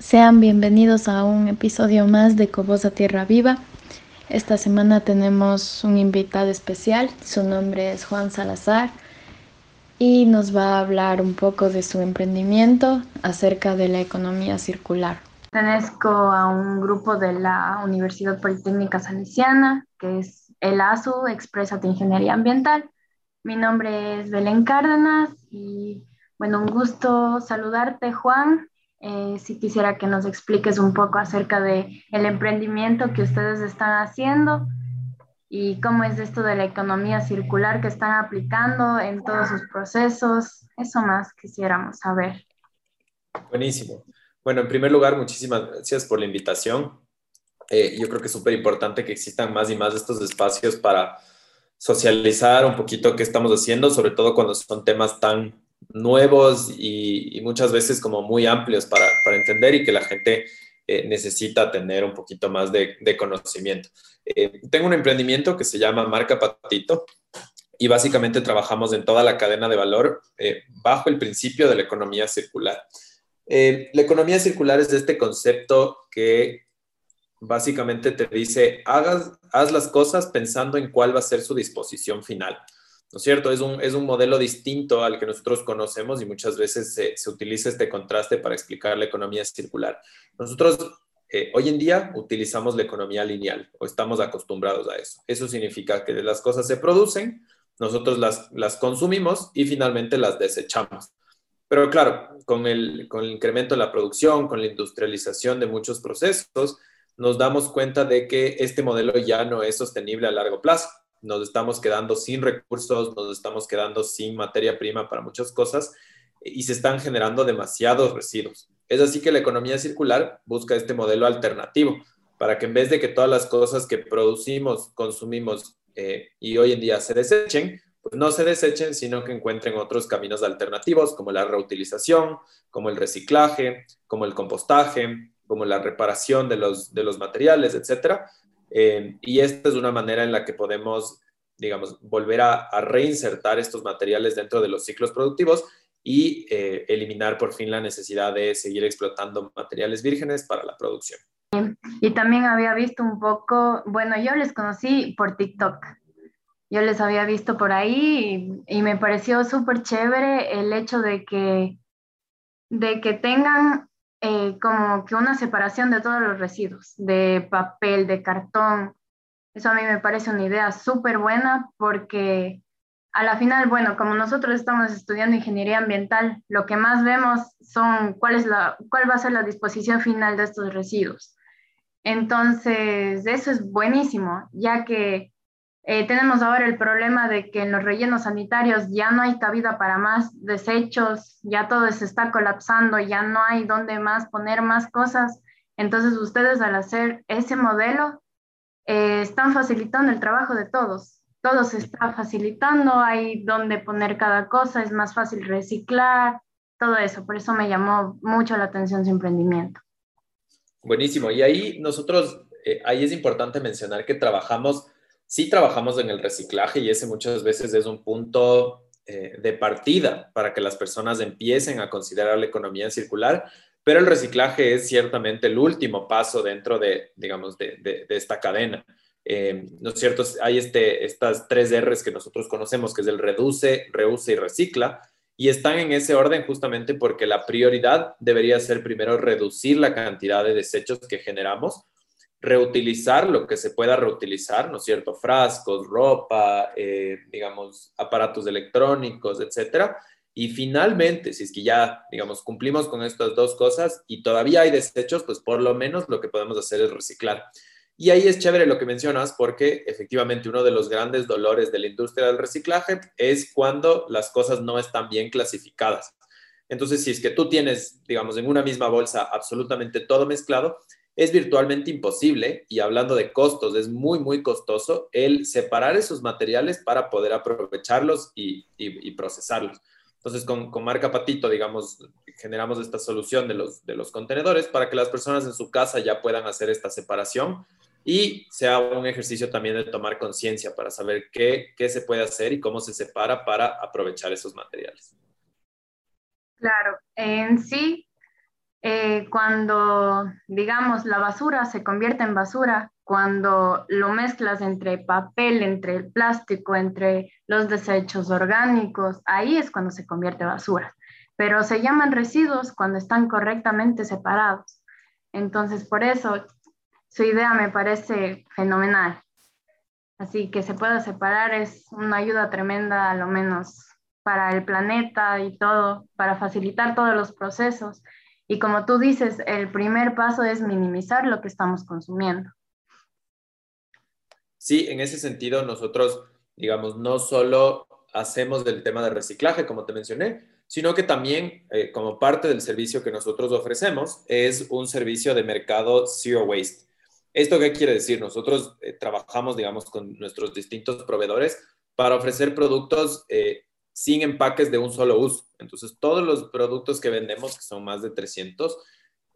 Sean bienvenidos a un episodio más de Cobosa Tierra Viva. Esta semana tenemos un invitado especial, su nombre es Juan Salazar y nos va a hablar un poco de su emprendimiento acerca de la economía circular. Pertenezco a un grupo de la Universidad Politécnica Salesiana, que es el ASU, Expresa de Ingeniería Ambiental. Mi nombre es Belén Cárdenas y bueno, un gusto saludarte Juan eh, si quisiera que nos expliques un poco acerca de el emprendimiento que ustedes están haciendo y cómo es esto de la economía circular que están aplicando en todos sus procesos. Eso más quisiéramos saber. Buenísimo. Bueno, en primer lugar, muchísimas gracias por la invitación. Eh, yo creo que es súper importante que existan más y más estos espacios para socializar un poquito qué estamos haciendo, sobre todo cuando son temas tan nuevos y, muchas veces como muy amplios para, entender y que la gente eh, necesita tener un poquito más de, conocimiento. Eh, tengo un emprendimiento que se llama Marca Patito y básicamente trabajamos en toda la cadena de valor eh, bajo el principio de la economía circular. la economía circular es este concepto que básicamente te dice, hagas, haz las cosas pensando en cuál va a ser su disposición final. ¿No es cierto? Es un, es un modelo distinto al que nosotros conocemos y muchas veces se, se utiliza este contraste para explicar la economía circular. Nosotros eh, hoy en día utilizamos la economía lineal o estamos acostumbrados a eso. Eso significa que las cosas se producen, nosotros las, las consumimos y finalmente las desechamos. Pero claro, con el, con el incremento de la producción, con la industrialización de muchos procesos, nos damos cuenta de que este modelo ya no es sostenible a largo plazo nos estamos quedando sin recursos, nos estamos quedando sin materia prima para muchas cosas y se están generando demasiados residuos. Es así que la economía circular busca este modelo alternativo para que en vez de que todas las cosas que producimos, consumimos eh, y hoy en día se desechen, pues no se desechen, sino que encuentren otros caminos alternativos como la reutilización, como el reciclaje, como el compostaje, como la reparación de los, de los materiales, etcétera, eh, y esta es una manera en la que podemos, digamos, volver a, reinsertar estos materiales dentro de los ciclos productivos y eh, eliminar por fin la necesidad de seguir explotando materiales vírgenes para la producción. Y también había visto un poco, bueno, yo les conocí por TikTok. Yo les había visto por ahí y, y me pareció súper chévere el hecho de que, de que tengan eh, como que una separación de todos los residuos, de papel, de cartón. Eso a mí me parece una idea súper buena porque a la final, bueno, como nosotros estamos estudiando ingeniería ambiental, lo que más vemos son cuál, es la, cuál va a ser la disposición final de estos residuos. Entonces, eso es buenísimo, ya que eh, tenemos ahora el problema de que en los rellenos sanitarios ya no hay cabida para más desechos, ya todo se está colapsando, ya no hay dónde más poner más cosas. Entonces ustedes al hacer ese modelo eh, están facilitando el trabajo de todos. Todo se está facilitando, hay dónde poner cada cosa, es más fácil reciclar, todo eso. Por eso me llamó mucho la atención su emprendimiento. Buenísimo. Y ahí nosotros, eh, ahí es importante mencionar que trabajamos sí trabajamos en el reciclaje y ese muchas veces es un punto eh, de partida para que las personas empiecen a considerar la economía circular, pero el reciclaje es ciertamente el último paso dentro de, digamos, de, esta cadena. Eh, ¿No es cierto? Hay este, estas tres R's que nosotros conocemos, que es el reduce, reuse y recicla, y están en ese orden justamente porque la prioridad debería ser primero reducir la cantidad de desechos que generamos reutilizar lo que se pueda reutilizar, ¿no es cierto? Frascos, ropa, eh, digamos, aparatos electrónicos, etcétera. Y finalmente, si es que ya, digamos, cumplimos con estas dos cosas y todavía hay desechos, pues por lo menos lo que podemos hacer es reciclar. Y ahí es chévere lo que mencionas porque efectivamente uno de los grandes dolores de la industria del reciclaje es cuando las cosas no están bien clasificadas. Entonces, si es que tú tienes, digamos, en una misma bolsa absolutamente todo mezclado, es virtualmente imposible, y hablando de costos, es muy, muy costoso el separar esos materiales para poder aprovecharlos y, procesarlos. Entonces, con, marca Patito, digamos, generamos esta solución de los, de los contenedores para que las personas en su casa ya puedan hacer esta separación y sea un ejercicio también de tomar conciencia para saber qué, qué se puede hacer y cómo se separa para aprovechar esos materiales. Claro, en sí, eh, cuando, digamos, la basura se convierte en basura, cuando lo mezclas entre papel, entre el plástico, entre los desechos orgánicos, ahí es cuando se convierte en basura. Pero se llaman residuos cuando están correctamente separados. Entonces, por eso su idea me parece fenomenal. Así que se pueda separar es una ayuda tremenda, a lo menos para el planeta y todo, para facilitar todos los procesos y como tú dices, el primer paso es minimizar lo que estamos consumiendo. Sí, en ese sentido nosotros, digamos, no solo hacemos del tema de reciclaje, como te mencioné, sino que también eh, como parte del servicio que nosotros ofrecemos es un servicio de mercado Zero Waste. ¿Esto qué quiere decir? Nosotros eh, trabajamos, digamos, con nuestros distintos proveedores para ofrecer productos eh, sin empaques de un solo uso. Entonces, todos los productos que vendemos, que son más de 300,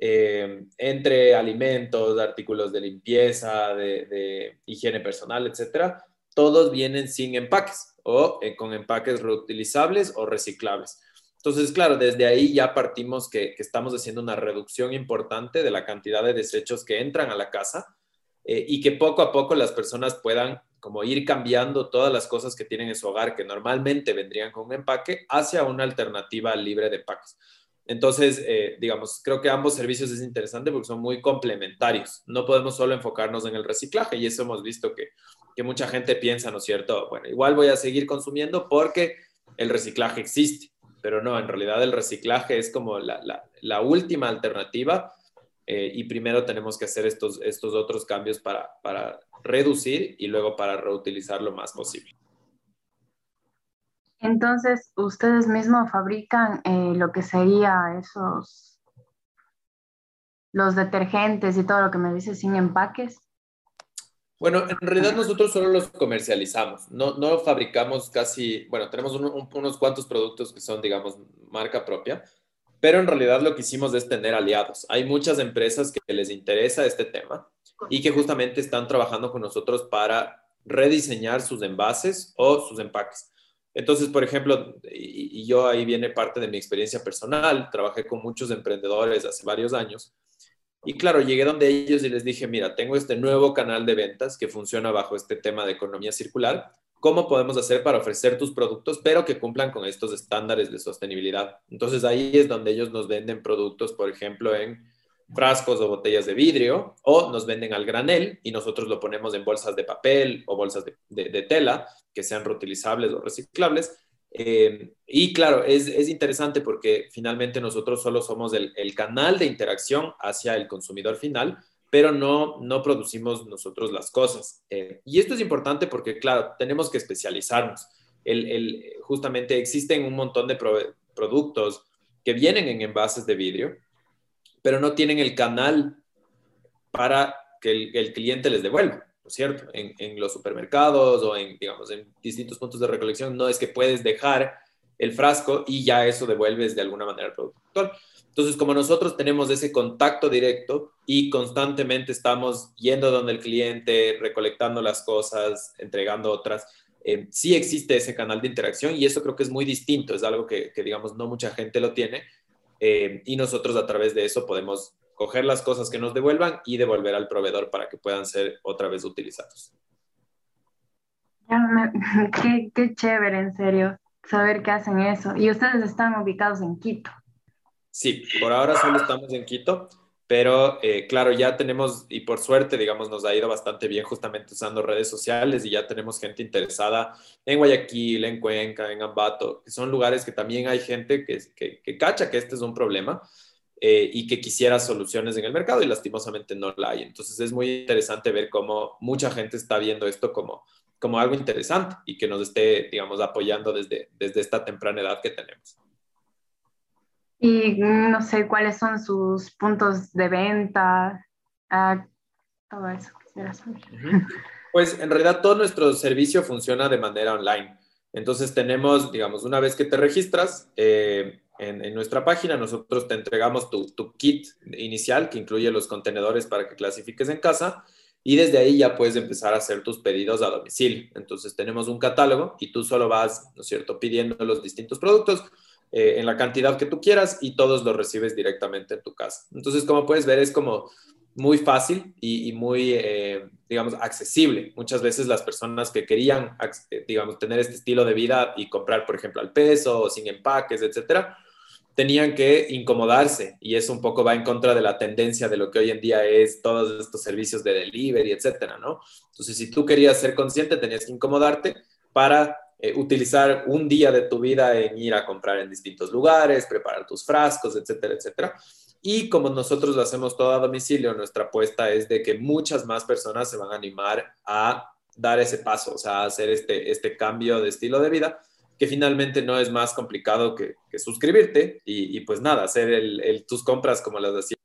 eh, entre alimentos, artículos de limpieza, de, higiene personal, etcétera, todos vienen sin empaques o eh, con empaques reutilizables o reciclables. Entonces, claro, desde ahí ya partimos que, estamos haciendo una reducción importante de la cantidad de desechos que entran a la casa eh, y que poco a poco las personas puedan como ir cambiando todas las cosas que tienen en su hogar que normalmente vendrían con un empaque hacia una alternativa libre de empaques. Entonces, eh, digamos, creo que ambos servicios es interesante porque son muy complementarios. No podemos solo enfocarnos en el reciclaje y eso hemos visto que, que mucha gente piensa, ¿no es cierto? Bueno, igual voy a seguir consumiendo porque el reciclaje existe, pero no, en realidad el reciclaje es como la, la, la última alternativa eh, y primero tenemos que hacer estos, estos otros cambios para, para reducir y luego para reutilizar lo más posible. Entonces, ustedes mismos fabrican eh, lo que sería esos, los detergentes y todo lo que me dice sin empaques. Bueno, en realidad nosotros solo los comercializamos, no, no fabricamos casi, bueno, tenemos unos cuantos productos que son, digamos, marca propia, pero en realidad lo que hicimos es tener aliados. Hay muchas empresas que les interesa este tema y que justamente están trabajando con nosotros para rediseñar sus envases o sus empaques. Entonces, por ejemplo, y, yo ahí viene parte de mi experiencia personal, trabajé con muchos emprendedores hace varios años y claro, llegué donde ellos y les dije, mira, tengo este nuevo canal de ventas que funciona bajo este tema de economía circular. ¿Cómo podemos hacer para ofrecer tus productos, pero que cumplan con estos estándares de sostenibilidad? Entonces ahí es donde ellos nos venden productos, por ejemplo, en frascos o botellas de vidrio o nos venden al granel y nosotros lo ponemos en bolsas de papel o bolsas de, tela que sean reutilizables o reciclables. Eh, y claro, es, es, interesante porque finalmente nosotros solo somos el, el, canal de interacción hacia el consumidor final, pero no, no producimos nosotros las cosas. Eh, y esto es importante porque, claro, tenemos que especializarnos. El, el, justamente existen un montón de productos que vienen en envases de vidrio pero no tienen el canal para que el, cliente les devuelva, ¿no es cierto? En, los supermercados o en, digamos, en distintos puntos de recolección, no es que puedes dejar el frasco y ya eso devuelves de alguna manera al productor. Entonces, como nosotros tenemos ese contacto directo y constantemente estamos yendo donde el cliente, recolectando las cosas, entregando otras, eh, sí existe ese canal de interacción y eso creo que es muy distinto, es algo que, que digamos, no mucha gente lo tiene eh, y nosotros a través de eso podemos coger las cosas que nos devuelvan y devolver al proveedor para que puedan ser otra vez utilizados. Qué, qué chévere, en serio, saber que hacen eso. Y ustedes están ubicados en Quito. Sí, por ahora solo estamos en Quito. Pero eh, claro, ya tenemos, y por suerte, digamos, nos ha ido bastante bien justamente usando redes sociales y ya tenemos gente interesada en Guayaquil, en Cuenca, en Ambato, que son lugares que también hay gente que, que, cacha que este es un problema eh, y que quisiera soluciones en el mercado y lastimosamente no la hay. Entonces es muy interesante ver cómo mucha gente está viendo esto como, como algo interesante y que nos esté, digamos, apoyando desde, desde esta temprana edad que tenemos. Y no sé cuáles son sus puntos de venta, ah, todo eso quisiera saber. Pues en realidad todo nuestro servicio funciona de manera online. Entonces tenemos, digamos, una vez que te registras eh, en, nuestra página, nosotros te entregamos tu, tu, kit inicial que incluye los contenedores para que clasifiques en casa y desde ahí ya puedes empezar a hacer tus pedidos a domicilio. Entonces tenemos un catálogo y tú solo vas, ¿no es cierto?, pidiendo los distintos productos eh, en la cantidad que tú quieras y todos los recibes directamente en tu casa. Entonces, como puedes ver, es como muy fácil y, muy, eh, digamos, accesible. Muchas veces las personas que querían, digamos, tener este estilo de vida y comprar, por ejemplo, al peso sin empaques, etcétera, tenían que incomodarse y eso un poco va en contra de la tendencia de lo que hoy en día es todos estos servicios de delivery, etcétera, ¿no? Entonces, si tú querías ser consciente, tenías que incomodarte para eh, utilizar un día de tu vida en ir a comprar en distintos lugares, preparar tus frascos, etcétera, etcétera. Y como nosotros lo hacemos todo a domicilio, nuestra apuesta es de que muchas más personas se van a animar a dar ese paso, o sea, a hacer este, este cambio de estilo de vida que finalmente no es más complicado que, suscribirte y, pues nada, hacer tus compras como las decía.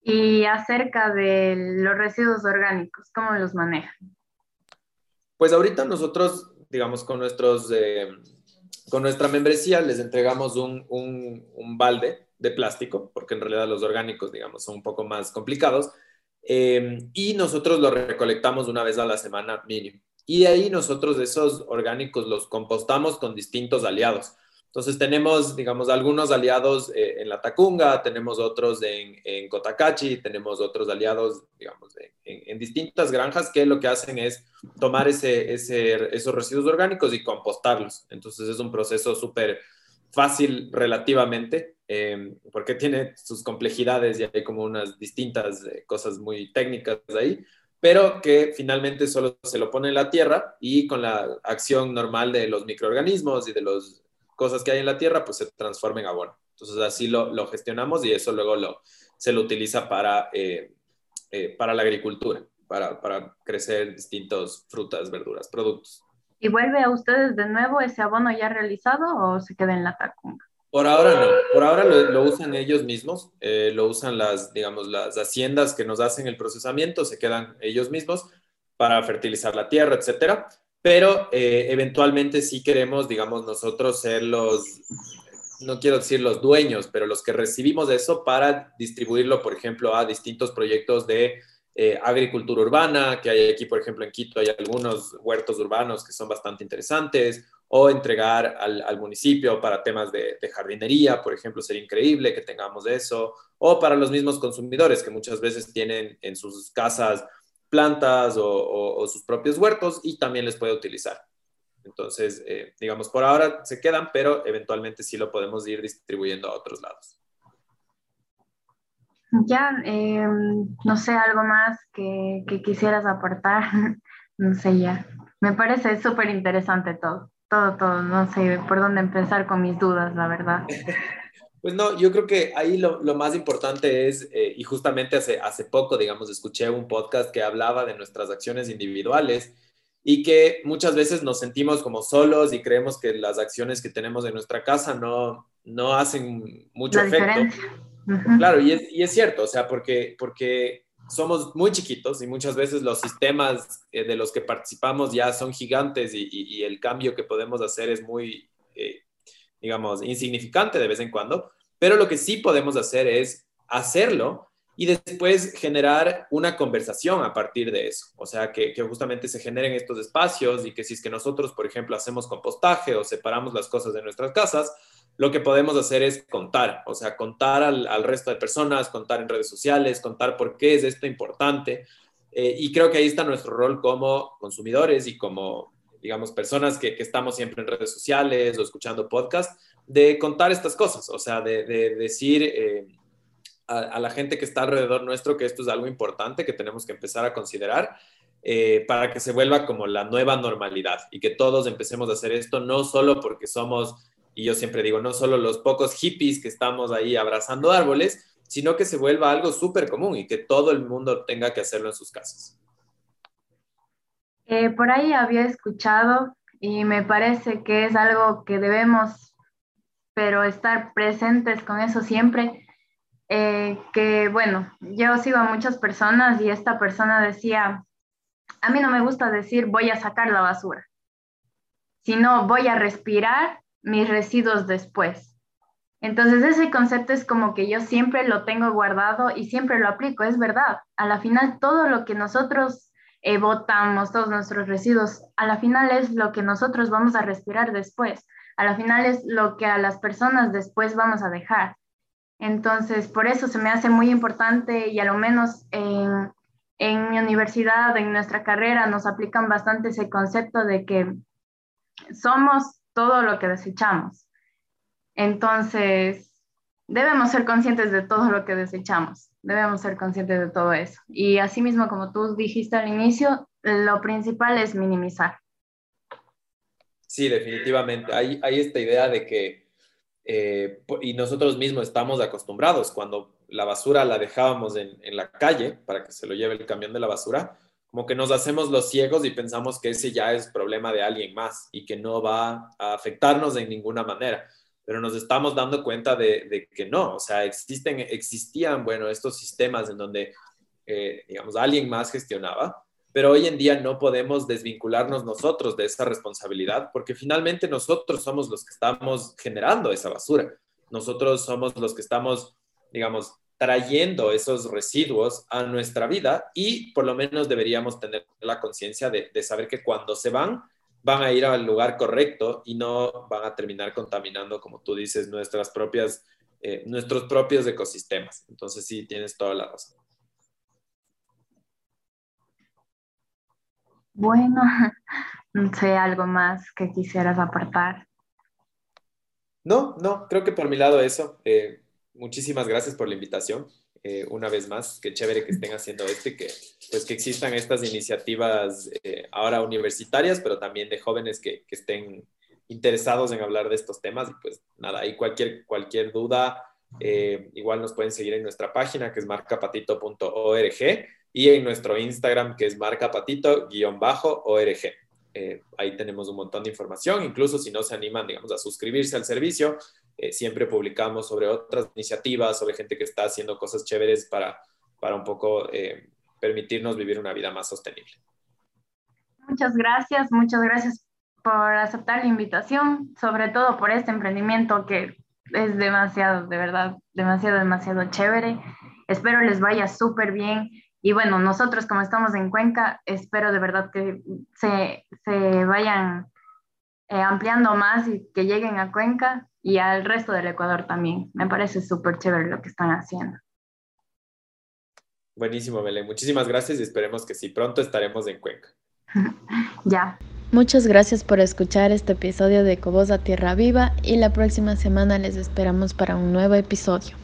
Y acerca de los residuos orgánicos, ¿cómo los manejan? Pues ahorita nosotros, digamos, con, nuestros, eh, con nuestra membresía les entregamos un, un, balde de plástico, porque en realidad los orgánicos, digamos, son un poco más complicados, eh, y nosotros lo recolectamos una vez a la semana mínimo. Y de ahí nosotros esos orgánicos los compostamos con distintos aliados. Entonces tenemos, digamos, algunos aliados eh, en la Tacunga, tenemos otros en, en Cotacachi, tenemos otros aliados, digamos, en, distintas granjas que lo que hacen es tomar ese, esos residuos orgánicos y compostarlos. Entonces es un proceso súper fácil relativamente, eh, porque tiene sus complejidades y hay como unas distintas eh, cosas muy técnicas ahí, pero que finalmente solo se lo pone en la tierra y con la acción normal de los microorganismos y de las cosas que hay en la tierra, pues se transforma en abono. Entonces así lo, lo gestionamos y eso luego lo, se lo utiliza para, eh, eh, para la agricultura, para, para crecer distintos frutas, verduras, productos. ¿Y vuelve a ustedes de nuevo ese abono ya realizado o se queda en la tacunga? Por ahora no, por ahora lo, usan ellos mismos, eh, lo usan las, digamos, las haciendas que nos hacen el procesamiento, se quedan ellos mismos para fertilizar la tierra, etcétera. Pero eh, eventualmente sí queremos, digamos, nosotros ser los, no quiero decir los dueños, pero los que recibimos eso para distribuirlo, por ejemplo, a distintos proyectos de eh, agricultura urbana, que hay aquí, por ejemplo, en Quito hay algunos huertos urbanos que son bastante interesantes, o entregar al, municipio para temas de, jardinería, por ejemplo, sería increíble que tengamos eso, o para los mismos consumidores que muchas veces tienen en sus casas plantas o, sus propios huertos y también les puede utilizar. Entonces, eh, digamos, por ahora se quedan, pero eventualmente sí lo podemos ir distribuyendo a otros lados. Ya, em, no sé, algo más que, que quisieras aportar, no sé ya. Me parece súper interesante todo todo, todo, no sé por dónde empezar con mis dudas, la verdad. Pues no, yo creo que ahí lo, lo más importante es, eh, y justamente hace, hace poco, digamos, escuché un podcast que hablaba de nuestras acciones individuales y que muchas veces nos sentimos como solos y creemos que las acciones que tenemos en nuestra casa no, no hacen mucho efecto. Claro, y es, y es, cierto, o sea, porque, porque somos muy chiquitos y muchas veces los sistemas eh, de los que participamos ya son gigantes y, el cambio que podemos hacer es muy, eh, digamos, insignificante de vez en cuando, pero lo que sí podemos hacer es hacerlo y después generar una conversación a partir de eso. O sea, que, justamente se generen estos espacios y que si es que nosotros, por ejemplo, hacemos compostaje o separamos las cosas de nuestras casas, lo que podemos hacer es contar, o sea, contar al, resto de personas, contar en redes sociales, contar por qué es esto importante. Eh, y creo que ahí está nuestro rol como consumidores y como, digamos, personas que, estamos siempre en redes sociales o escuchando podcasts, de contar estas cosas, o sea, de, decir eh, a, la gente que está alrededor nuestro que esto es algo importante, que tenemos que empezar a considerar. Eh, para que se vuelva como la nueva normalidad y que todos empecemos a hacer esto, no solo porque somos y yo siempre digo, no solo los pocos hippies que estamos ahí abrazando árboles, sino que se vuelva algo súper común y que todo el mundo tenga que hacerlo en sus casas. Eh, por ahí había escuchado y me parece que es algo que debemos, pero estar presentes con eso siempre. Eh, que bueno, yo sigo a muchas personas y esta persona decía, a mí no me gusta decir voy a sacar la basura, sino voy a respirar mis residuos después. Entonces ese concepto es como que yo siempre lo tengo guardado y siempre lo aplico, es verdad. A la final todo lo que nosotros eh, botamos todos nuestros residuos, a la final es lo que nosotros vamos a respirar después, a la final es lo que a las personas después vamos a dejar. Entonces, por eso se me hace muy importante y a lo menos en, en mi universidad, en nuestra carrera, nos aplican bastante ese concepto de que somos todo lo que desechamos. Entonces, debemos ser conscientes de todo lo que desechamos, debemos ser conscientes de todo eso. Y asimismo, como tú dijiste al inicio, lo principal es minimizar. Sí, definitivamente. Hay, hay esta idea de que, eh, y nosotros mismos estamos acostumbrados, cuando la basura la dejábamos en, en la calle para que se lo lleve el camión de la basura, como que nos hacemos los ciegos y pensamos que ese ya es problema de alguien más y que no va a afectarnos de ninguna manera. Pero nos estamos dando cuenta de, que no, o sea, existen, existían, bueno, estos sistemas en donde, eh, digamos, alguien más gestionaba, pero hoy en día no podemos desvincularnos nosotros de esa responsabilidad porque finalmente nosotros somos los que estamos generando esa basura. Nosotros somos los que estamos, digamos, trayendo esos residuos a nuestra vida y por lo menos deberíamos tener la conciencia de, saber que cuando se van, van a ir al lugar correcto y no van a terminar contaminando, como tú dices, nuestras propias, eh, nuestros propios ecosistemas. Entonces sí, tienes toda la razón. Bueno, no sé, algo más que quisieras apartar. No, no, creo que por mi lado eso. Eh, muchísimas gracias por la invitación. Eh, una vez más, qué chévere que estén haciendo esto y que, pues, que existan estas iniciativas eh, ahora universitarias, pero también de jóvenes que, que, estén interesados en hablar de estos temas. Y pues nada, ahí cualquier, cualquier duda, eh, igual nos pueden seguir en nuestra página que es marcapatito.org y en nuestro Instagram que es marcapatito-org. ahí tenemos un montón de información, incluso si no se animan, digamos, a suscribirse al servicio, eh, siempre publicamos sobre otras iniciativas, sobre gente que está haciendo cosas chéveres para, para un poco eh, permitirnos vivir una vida más sostenible. Muchas gracias, muchas gracias por aceptar la invitación, sobre todo por este emprendimiento que es demasiado, de verdad, demasiado, demasiado chévere. Espero les vaya súper bien. Y bueno, nosotros como estamos en Cuenca, espero de verdad que se, se vayan eh, ampliando más y que lleguen a Cuenca y al resto del Ecuador también. Me parece súper chévere lo que están haciendo. Buenísimo, Belén. Muchísimas gracias y esperemos que sí, pronto estaremos en Cuenca. ya. Muchas gracias por escuchar este episodio de Cobosa Tierra Viva y la próxima semana les esperamos para un nuevo episodio.